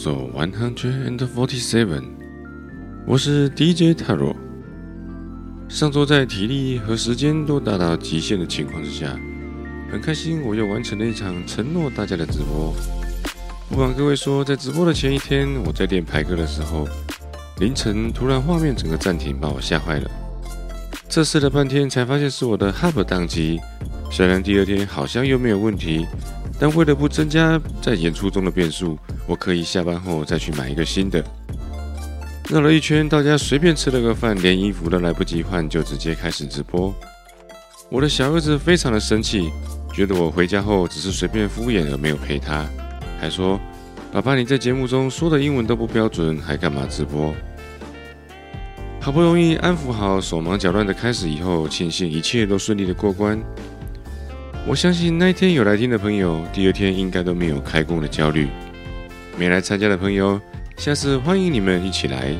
Episode One Hundred and Forty-Seven。我是 DJ 泰若。上周在体力和时间都达到极限的情况之下，很开心我又完成了一场承诺大家的直播。不瞒各位说，在直播的前一天，我在练排歌的时候，凌晨突然画面整个暂停，把我吓坏了。测试了半天，才发现是我的 Hub 宕机。虽然第二天好像又没有问题，但为了不增加在演出中的变数，我可以下班后再去买一个新的。绕了一圈，到家随便吃了个饭，连衣服都来不及换，就直接开始直播。我的小儿子非常的生气，觉得我回家后只是随便敷衍而没有陪他，还说：“爸爸，你在节目中说的英文都不标准，还干嘛直播？”好不容易安抚好手忙脚乱的开始以后，庆幸一切都顺利的过关。我相信那一天有来听的朋友，第二天应该都没有开工的焦虑。没来参加的朋友，下次欢迎你们一起来。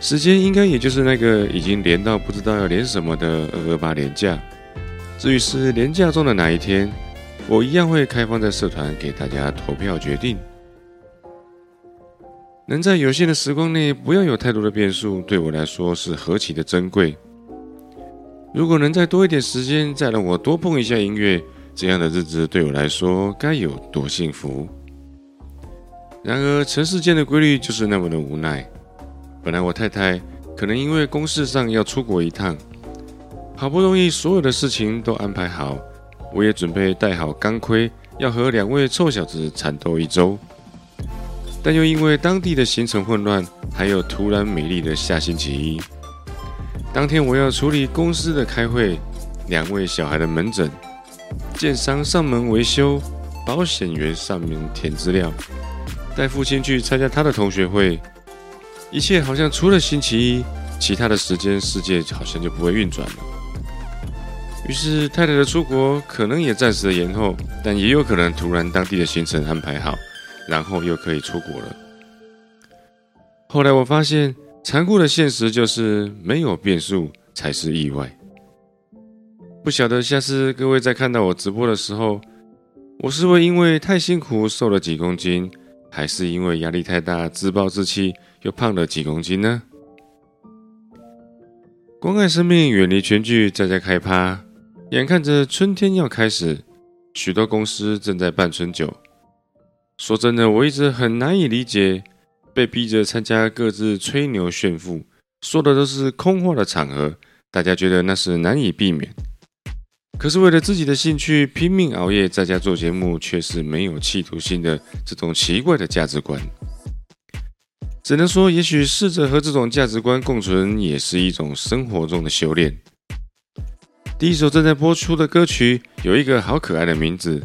时间应该也就是那个已经连到不知道要连什么的二二八连假。至于是连假中的哪一天，我一样会开放在社团给大家投票决定。能在有限的时光内不要有太多的变数，对我来说是何其的珍贵。如果能再多一点时间，再让我多碰一下音乐，这样的日子对我来说该有多幸福。然而，尘世间的规律就是那么的无奈。本来我太太可能因为公事上要出国一趟，好不容易所有的事情都安排好，我也准备带好钢盔，要和两位臭小子缠斗一周。但又因为当地的行程混乱，还有突然美丽的下星期一，当天我要处理公司的开会、两位小孩的门诊、建商上门维修、保险员上门填资料、带父亲去参加他的同学会，一切好像除了星期一，其他的时间世界好像就不会运转了。于是太太的出国可能也暂时的延后，但也有可能突然当地的行程安排好。然后又可以出国了。后来我发现，残酷的现实就是没有变数才是意外。不晓得下次各位在看到我直播的时候，我是会因为太辛苦瘦了几公斤，还是因为压力太大自暴自弃又胖了几公斤呢？关爱生命，远离全剧，在家开趴。眼看着春天要开始，许多公司正在办春酒。说真的，我一直很难以理解，被逼着参加各自吹牛炫富，说的都是空话的场合，大家觉得那是难以避免。可是为了自己的兴趣拼命熬夜在家做节目，却是没有企图心的这种奇怪的价值观。只能说，也许试着和这种价值观共存，也是一种生活中的修炼。第一首正在播出的歌曲有一个好可爱的名字。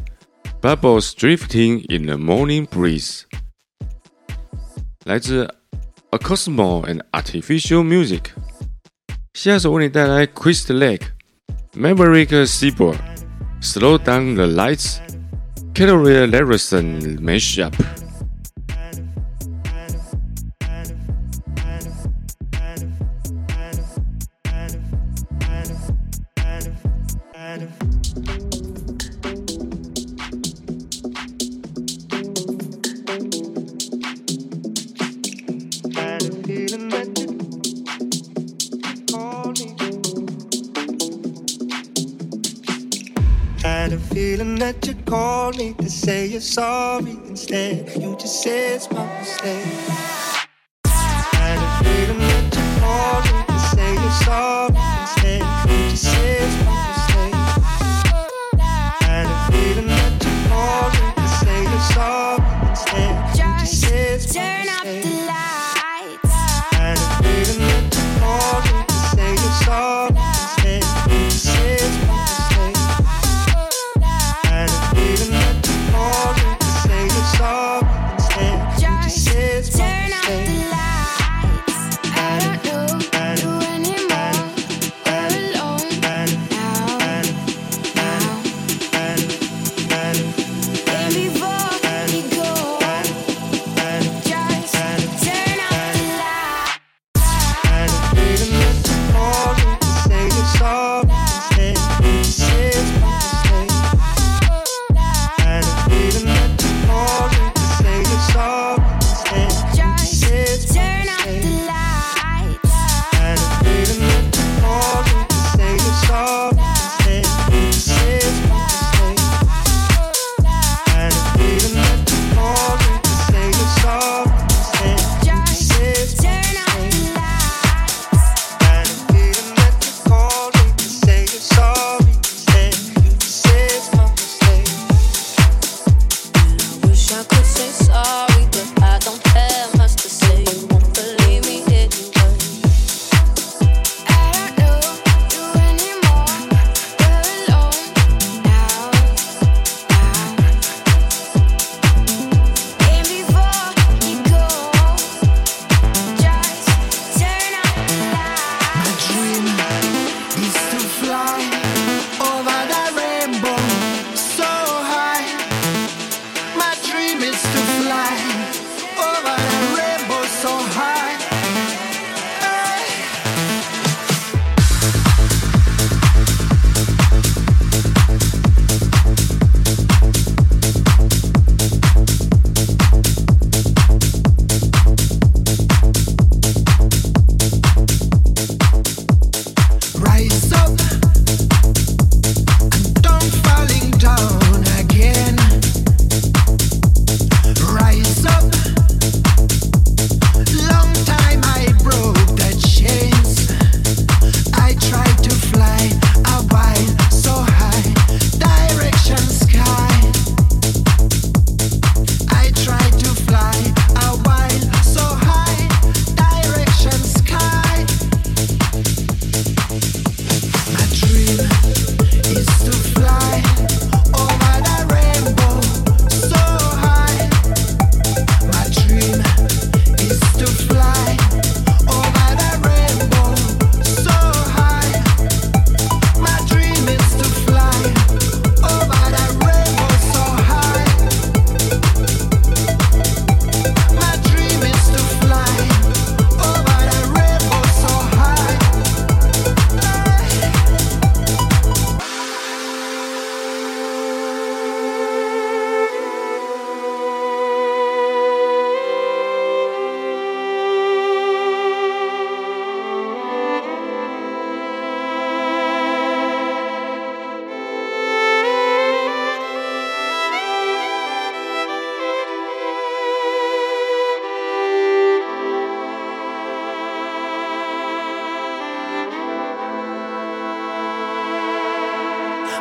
Bubbles drifting in the morning breeze，来自 A Cosmo and Artificial Music。下首为你带来 Chris Lake、Maverick Seaboard、Slow Down the Lights、Calorie Larison Mashup。 You're sorry instead. You just say it's my mistake.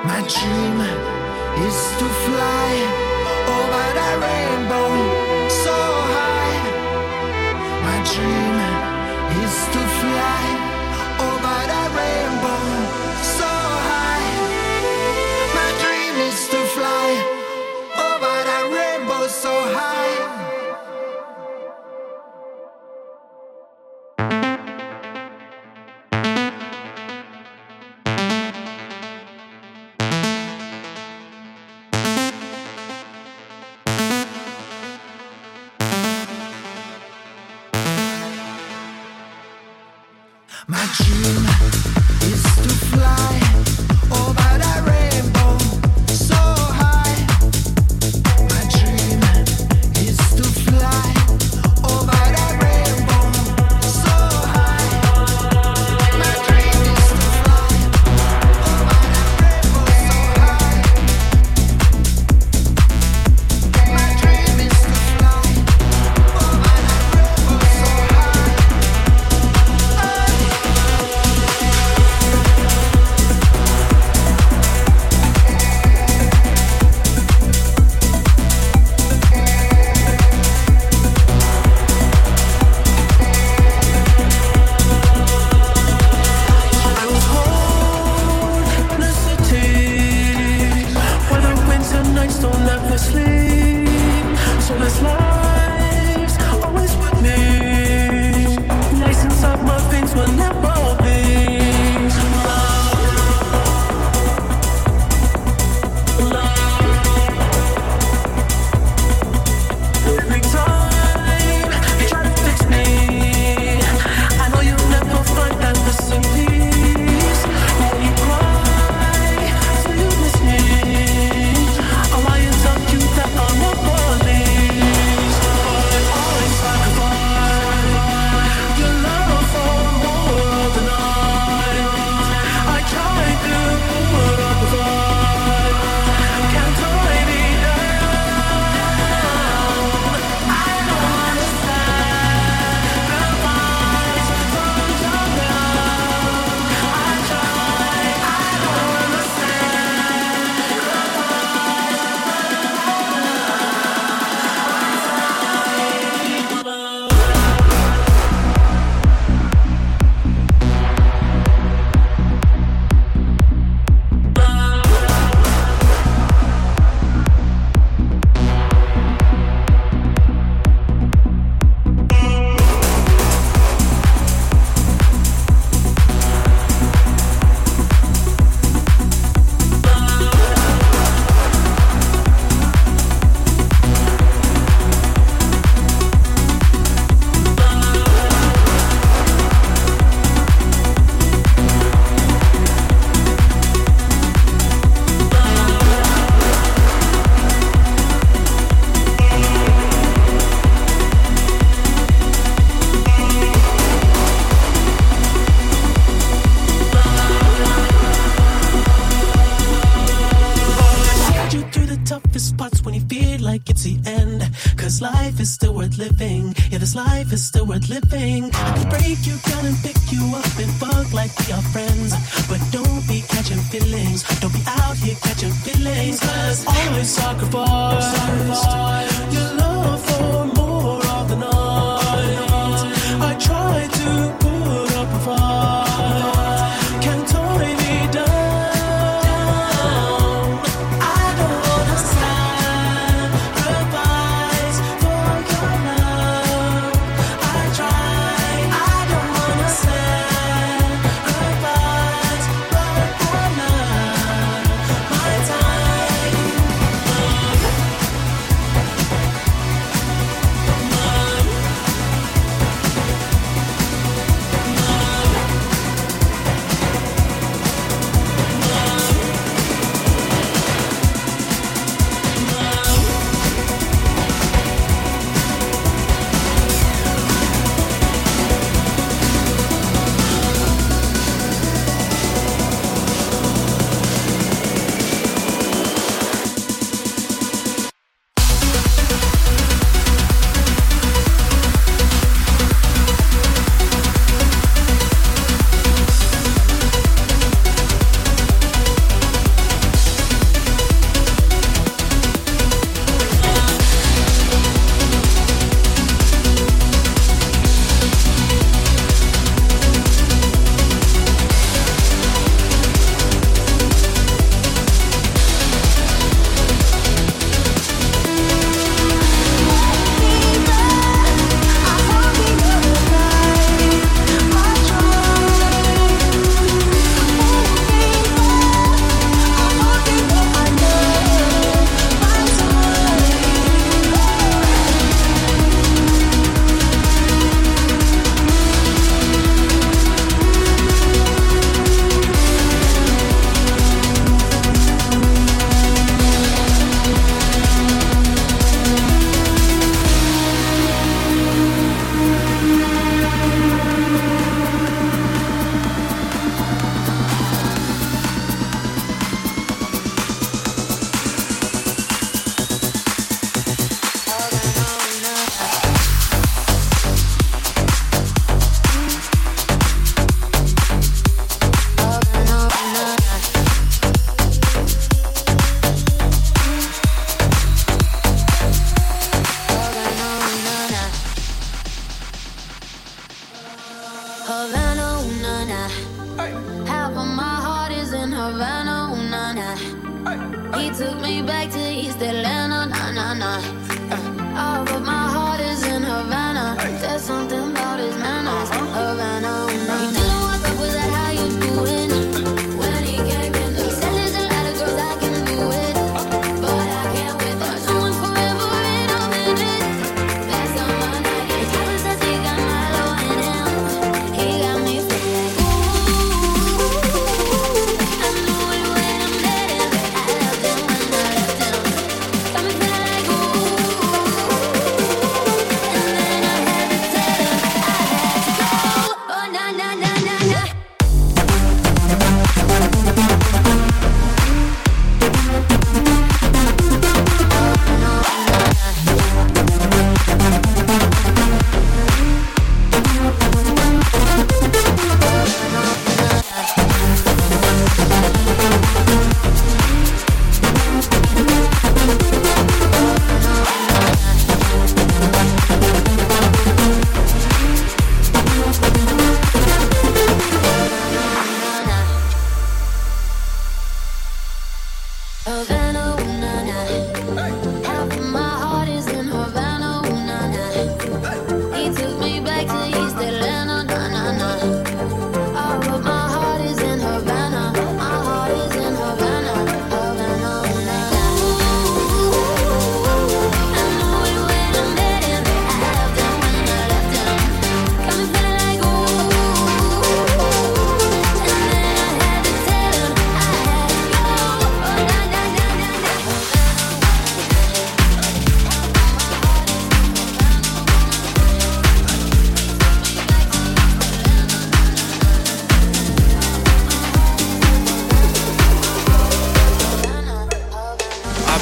My dream is to fly over that rainbow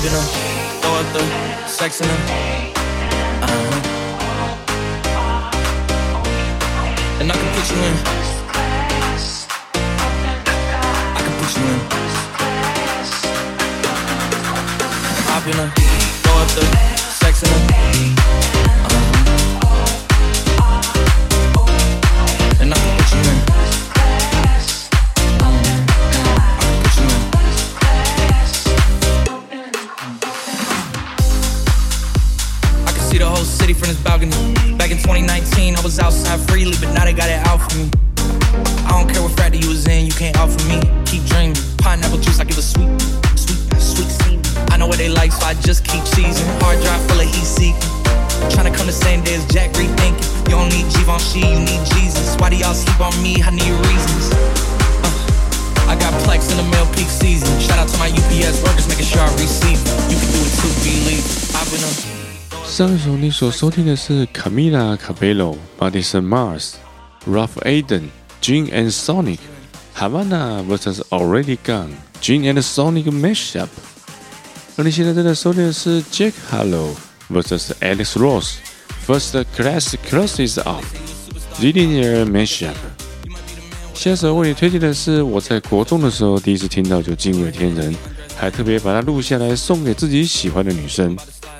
in them, throw up the sex in them. Uh-huh. And I can put you in. I can put you in. Hop in them, throw up the sex in them. now they got it 上一首你所收听的是 Camila Cabello、Madison Mars、Ralph Aden、Gene and Sonic、Havana vs Already Gone、Gene and Sonic mashup。而你现在正在收听的是 Jack Harlow vs Alex Ross First Class Classes Linear mashup。下首为你推荐的是我在国中的时候第一次听到就惊为天人，还特别把它录下来送给自己喜欢的女生。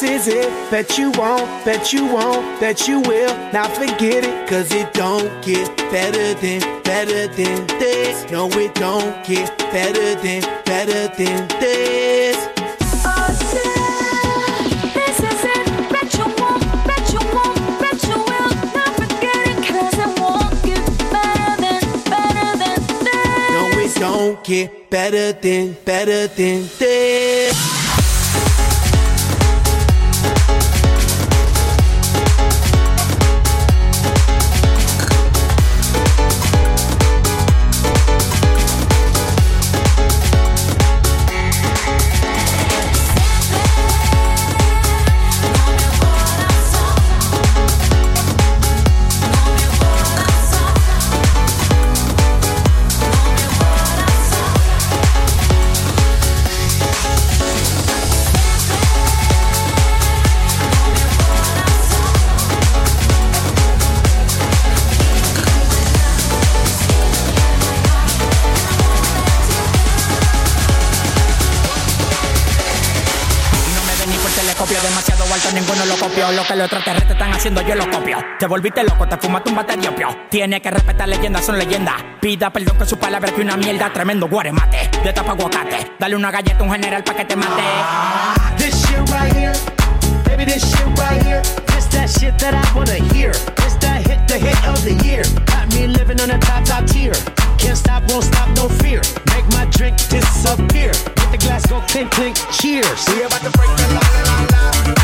this is it. Bet you won't, bet you won't, bet you will not forget it. Cause it don't get better than, better than this. No, it don't get better than, better than this. Don't get better than, better than this. Ninguno lo copió. Lo que los extraterrestres están haciendo, yo lo copio. Te volviste loco, te fumaste un batería opio. Tiene que respetar leyendas, son leyendas. Pida perdón que su palabra que una mierda, tremendo guaremate. De tapa aguacate, dale una galleta a un general pa' que te mate. This shit right here, baby, this shit right here. This that shit that I wanna hear. This that hit, the hit of the year. Got me living on a top, top tier. Can't stop, won't stop, no fear. Make my drink disappear. Get the glass, go clink, clink, cheers. We about to break the la la la la.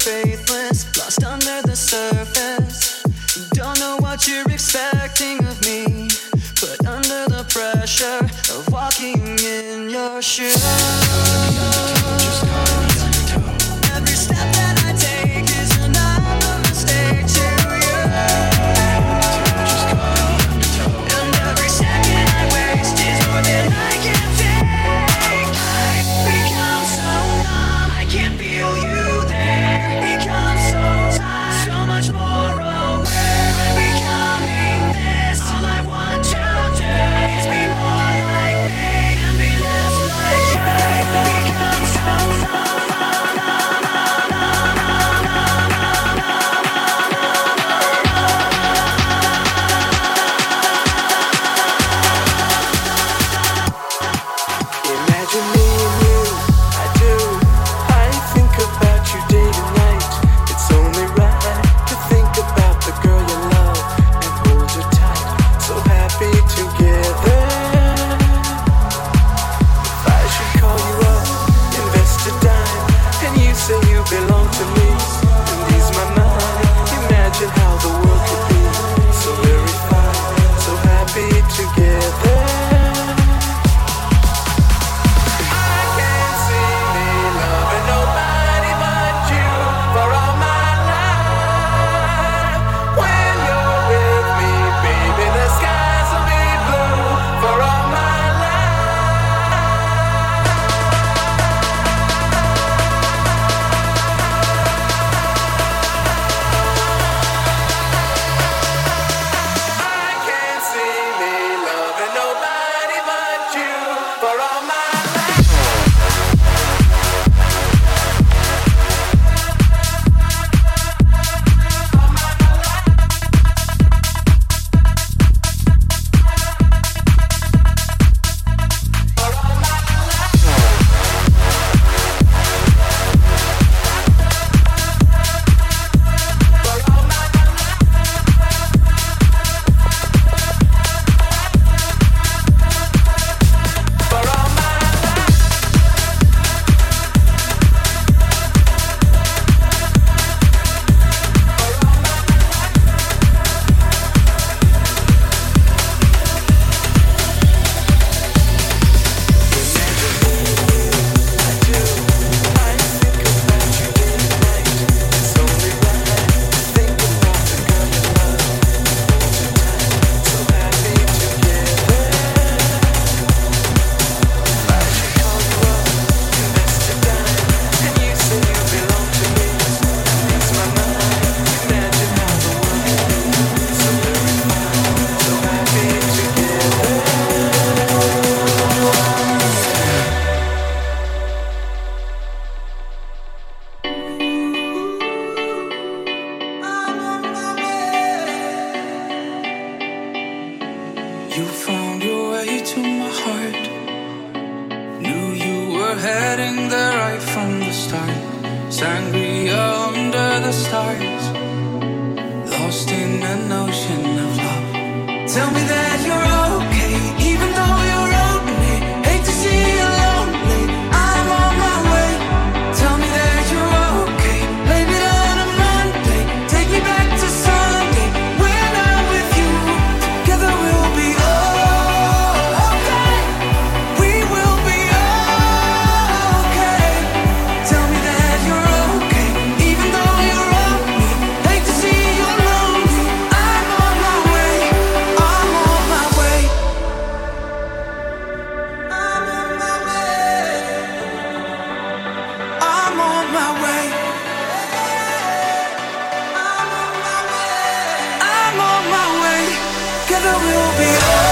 faithless, lost under the surface. Don't know what you're expecting of me, but under the pressure of walking in your shoes. together we'll be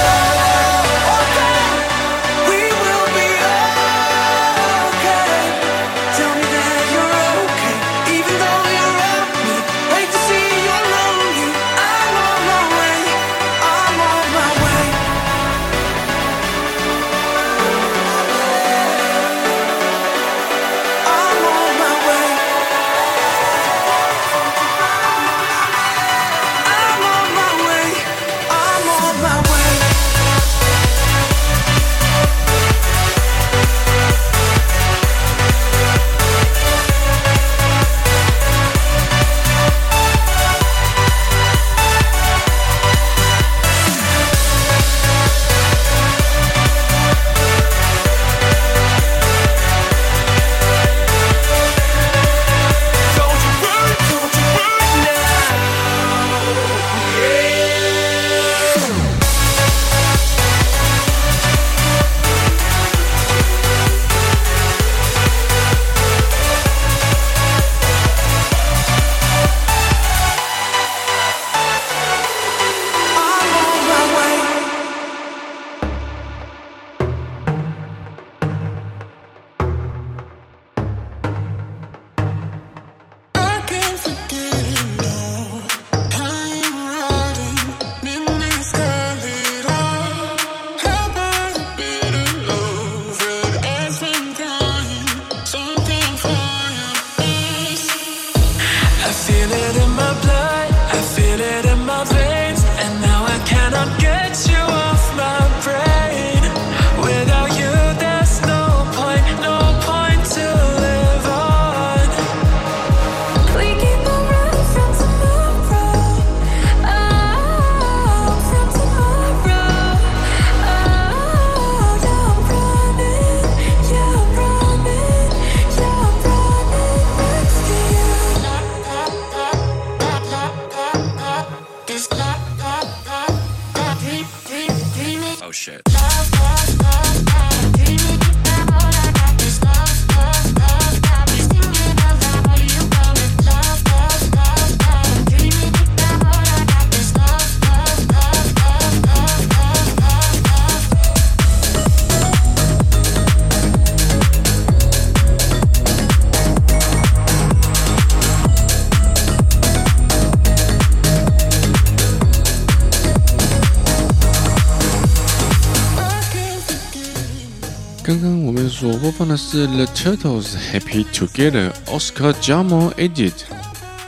所播放的是 The Turtles Happy Together Oscar Jamo Edit，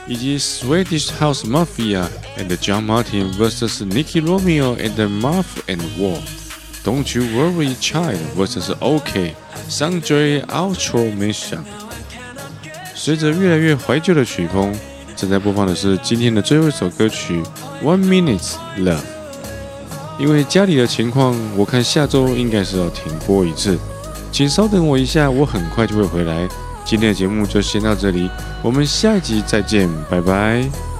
以及 Swedish House Mafia and John Martin vs Nicky Romeo and Marv and War。Don't you worry, child vs OK Sanjay Outro Mashup。随着越来越怀旧的曲风，正在播放的是今天的最后一首歌曲《One Minute Love》。因为家里的情况，我看下周应该是要停播一次， 请稍等我一下，我很快就会回来。今天的节目就先到这里，我们下一集再见，拜拜。